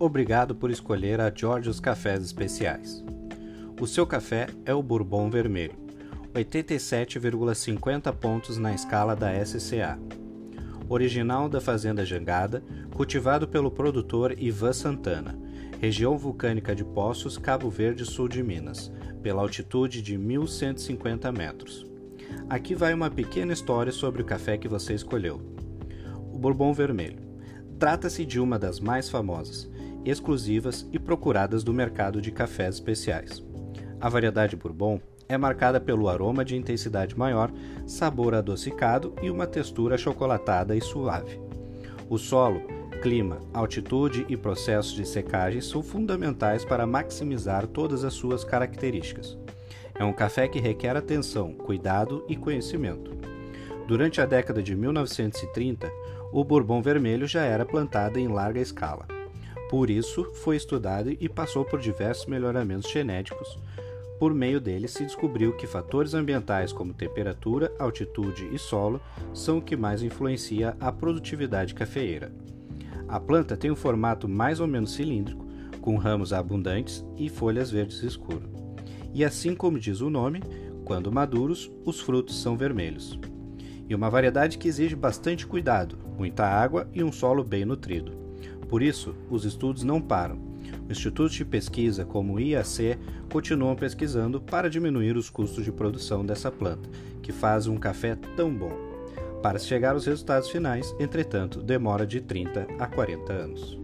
Obrigado por escolher a George's Cafés Especiais. O seu café é o Bourbon Vermelho, 87,50 pontos na escala da SCA. Original da Fazenda Jangada, cultivado pelo produtor Ivan Santana, região vulcânica de Poços, Cabo Verde, sul de Minas, pela altitude de 1150 metros. Aqui vai uma pequena história sobre o café que você escolheu. O Bourbon Vermelho. Trata-se de uma das mais famosas, exclusivas e procuradas do mercado de cafés especiais. A variedade Bourbon é marcada pelo aroma de intensidade maior, sabor adocicado e uma textura chocolatada e suave. O solo, clima, altitude e processos de secagem são fundamentais para maximizar todas as suas características. É um café que requer atenção, cuidado e conhecimento. Durante a década de 1930, o Bourbon vermelho já era plantado em larga escala. Por isso, foi estudado e passou por diversos melhoramentos genéticos. Por meio dele, se descobriu que fatores ambientais como temperatura, altitude e solo são o que mais influencia a produtividade cafeeira. A planta tem um formato mais ou menos cilíndrico, com ramos abundantes e folhas verdes escuro. E assim como diz o nome, quando maduros, os frutos são vermelhos. E uma variedade que exige bastante cuidado, muita água e um solo bem nutrido. Por isso, os estudos não param. Institutos de pesquisa como o IAC continuam pesquisando para diminuir os custos de produção dessa planta, que faz um café tão bom. Para chegar aos resultados finais, entretanto, demora de 30 a 40 anos.